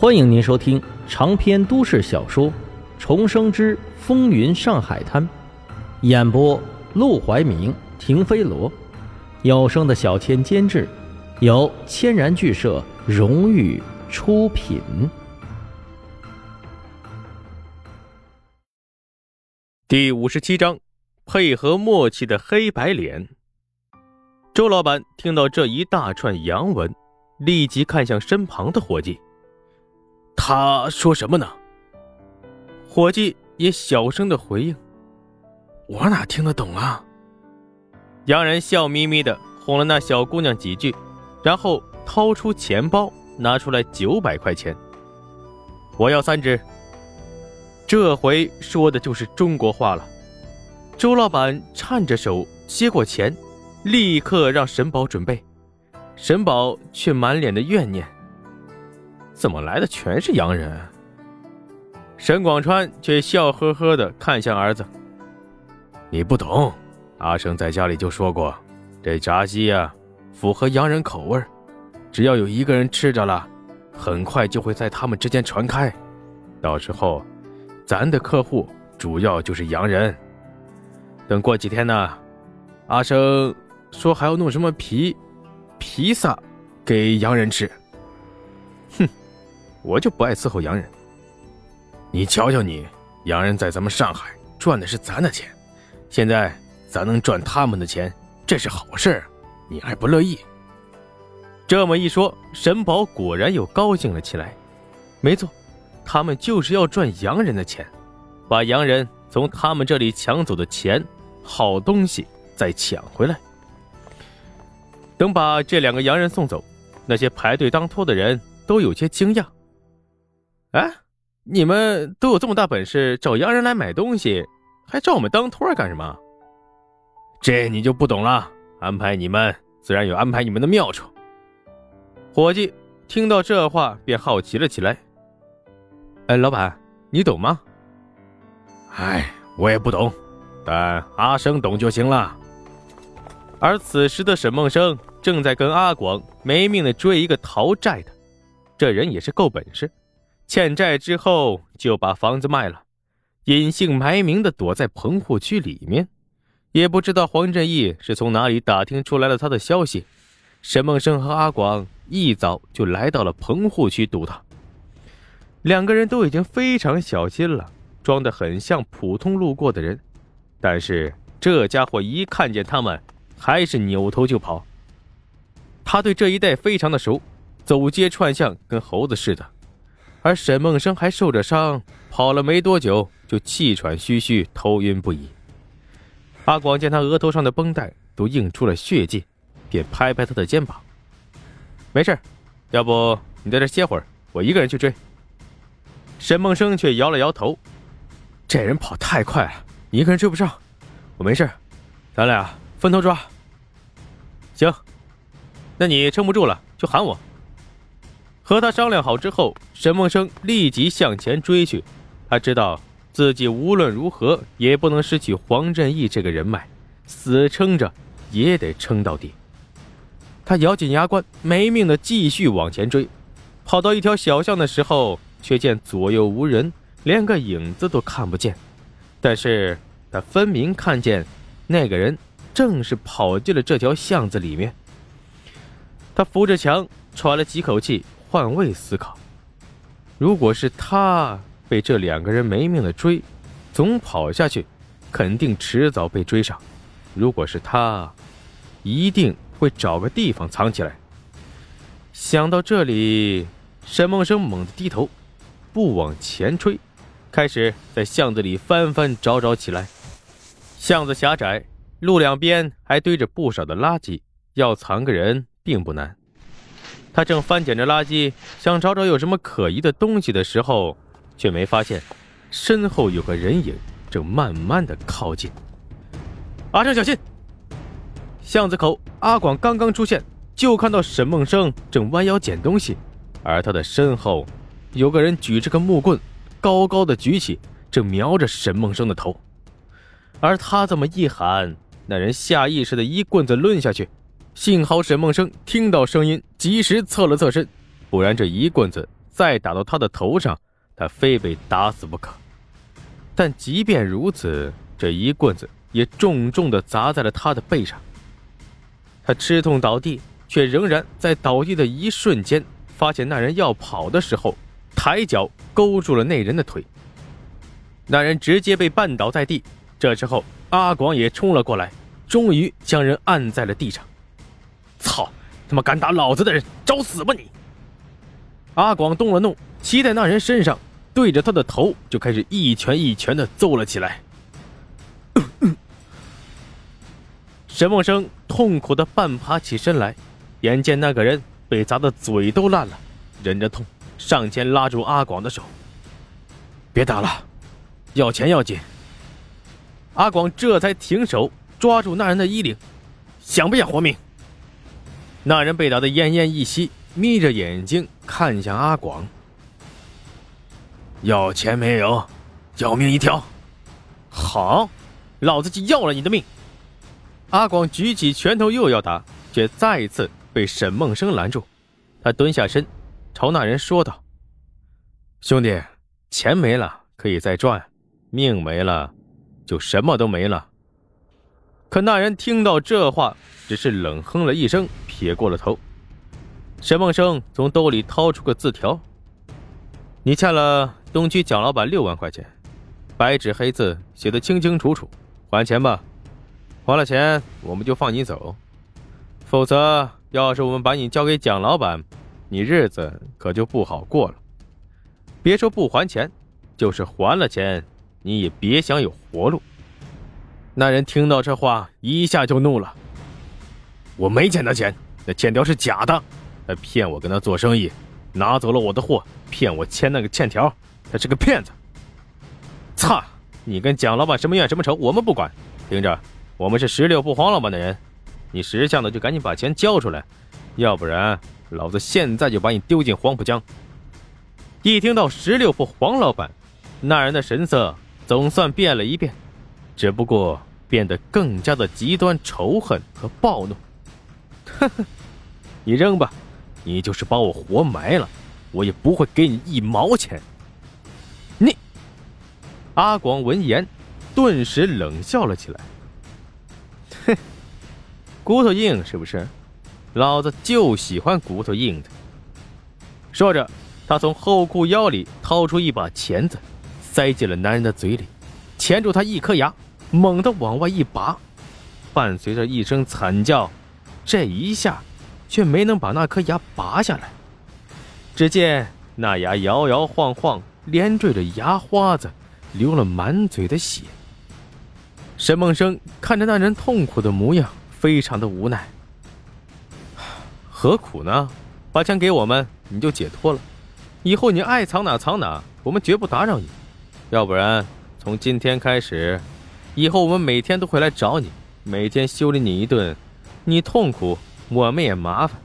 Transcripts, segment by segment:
欢迎您收听长篇都市小说《重生之风云上海滩》，演播：陆怀明、停飞罗，有声的小千监制，由千然剧社荣誉出品。第五十七章，配合默契的黑白脸。周老板听到这一大串洋文，立即看向身旁的伙计。他说什么呢？伙计也小声的回应：“我哪听得懂啊？”洋人笑眯眯的哄了那小姑娘几句，然后掏出钱包，拿出来九百块钱。我要三只。这回说的就是中国话了。周老板颤着手接过钱，立刻让沈宝准备。沈宝却满脸的怨念。怎么来的全是洋人？沈广川却笑呵呵的看向儿子：“你不懂，阿生在家里就说过，这炸鸡呀，符合洋人口味只要有一个人吃着了，很快就会在他们之间传开。到时候，咱的客户主要就是洋人。等过几天呢，阿生说还要弄什么皮披萨给洋人吃。！”我就不爱伺候洋人。你瞧瞧你，洋人在咱们上海赚的是咱的钱，现在咱能赚他们的钱，这是好事你还不乐意？这么一说，沈宝果然又高兴了起来。没错，他们就是要赚洋人的钱，把洋人从他们这里抢走的钱、好东西再抢回来。等把这两个洋人送走，那些排队当托的人都有些惊讶。哎，你们都有这么大本事找洋人来买东西，还找我们当托干什么？这你就不懂了。安排你们，自然有安排你们的妙处。伙计听到这话，便好奇了起来。哎，老板，你懂吗？哎，我也不懂，但阿生懂就行了。而此时的沈梦生正在跟阿广没命的追一个逃债的，这人也是够本事。欠债之后就把房子卖了，隐姓埋名的躲在棚户区里面，也不知道黄振义是从哪里打听出来了他的消息。沈梦生和阿广一早就来到了棚户区堵他，两个人都已经非常小心了，装得很像普通路过的人。但是这家伙一看见他们，还是扭头就跑。他对这一带非常的熟，走街串巷跟猴子似的。而沈梦生还受着伤，跑了没多久就气喘吁吁、头晕不已。阿广见他额头上的绷带都映出了血迹，便拍拍他的肩膀：“没事，要不你在这歇会儿，我一个人去追。”沈梦生却摇了摇头：“这人跑太快了，你一个人追不上。我没事，咱俩分头抓。行，那你撑不住了就喊我。”和他商量好之后，沈梦生立即向前追去。他知道自己无论如何也不能失去黄振义这个人脉，死撑着也得撑到底。他咬紧牙关，没命的继续往前追。跑到一条小巷的时候，却见左右无人，连个影子都看不见。但是他分明看见那个人正是跑进了这条巷子里面。他扶着墙，喘了几口气。换位思考，如果是他被这两个人没命的追，总跑下去，肯定迟早被追上。如果是他，一定会找个地方藏起来。想到这里，沈梦生猛地低头，不往前追，开始在巷子里翻翻找找起来。巷子狭窄，路两边还堆着不少的垃圾，要藏个人并不难。他正翻捡着垃圾，想找找有什么可疑的东西的时候，却没发现身后有个人影正慢慢的靠近。阿正，小心！巷子口，阿广刚刚出现，就看到沈梦生正弯腰捡东西，而他的身后有个人举着个木棍，高高的举起，正瞄着沈梦生的头。而他这么一喊，那人下意识的一棍子抡下去。幸好沈梦生听到声音，及时侧了侧身，不然这一棍子再打到他的头上，他非被打死不可。但即便如此，这一棍子也重重的砸在了他的背上。他吃痛倒地，却仍然在倒地的一瞬间，发现那人要跑的时候，抬脚勾住了那人的腿。那人直接被绊倒在地。这时候，阿广也冲了过来，终于将人按在了地上。操！他妈敢打老子的人，找死吧你！阿广动了怒，骑在那人身上，对着他的头就开始一拳一拳的揍了起来。沈梦生痛苦的半爬起身来，眼见那个人被砸的嘴都烂了，忍着痛上前拉住阿广的手：“别打了，要钱要紧。”阿广这才停手，抓住那人的衣领：“想不想活命？”那人被打得奄奄一息，眯着眼睛看向阿广。要钱没有，要命一条。好，老子就要了你的命！阿广举起拳头又要打，却再一次被沈梦生拦住。他蹲下身，朝那人说道：“兄弟，钱没了可以再赚，命没了，就什么都没了。”可那人听到这话，只是冷哼了一声。撇过了头，沈梦生从兜里掏出个字条：“你欠了东区蒋老板六万块钱，白纸黑字写的清清楚楚，还钱吧。还了钱，我们就放你走；否则，要是我们把你交给蒋老板，你日子可就不好过了。别说不还钱，就是还了钱，你也别想有活路。”那人听到这话，一下就怒了：“我没欠他钱。”那欠条是假的，他骗我跟他做生意，拿走了我的货，骗我签那个欠条，他是个骗子。操！你跟蒋老板什么怨什么仇，我们不管。听着，我们是十六铺黄老板的人，你识相的就赶紧把钱交出来，要不然老子现在就把你丢进黄浦江。一听到十六铺黄老板，那人的神色总算变了一变，只不过变得更加的极端仇恨和暴怒。呵呵，你扔吧，你就是把我活埋了，我也不会给你一毛钱。你，阿广闻言，顿时冷笑了起来。哼，骨头硬是不是？老子就喜欢骨头硬的。说着，他从后裤腰里掏出一把钳子，塞进了男人的嘴里，钳住他一颗牙，猛地往外一拔，伴随着一声惨叫。这一下，却没能把那颗牙拔下来。只见那牙摇摇晃晃，连缀着牙花子，流了满嘴的血。沈梦生看着那人痛苦的模样，非常的无奈。何苦呢？把钱给我们，你就解脱了。以后你爱藏哪藏哪，我们绝不打扰你。要不然，从今天开始，以后我们每天都会来找你，每天修理你一顿。你痛苦，我们也麻烦。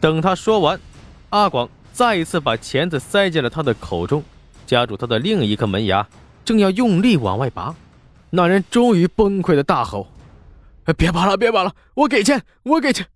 等他说完，阿广再一次把钳子塞进了他的口中，夹住他的另一颗门牙，正要用力往外拔，那人终于崩溃的大吼：“别拔了，别拔了，我给钱，我给钱！”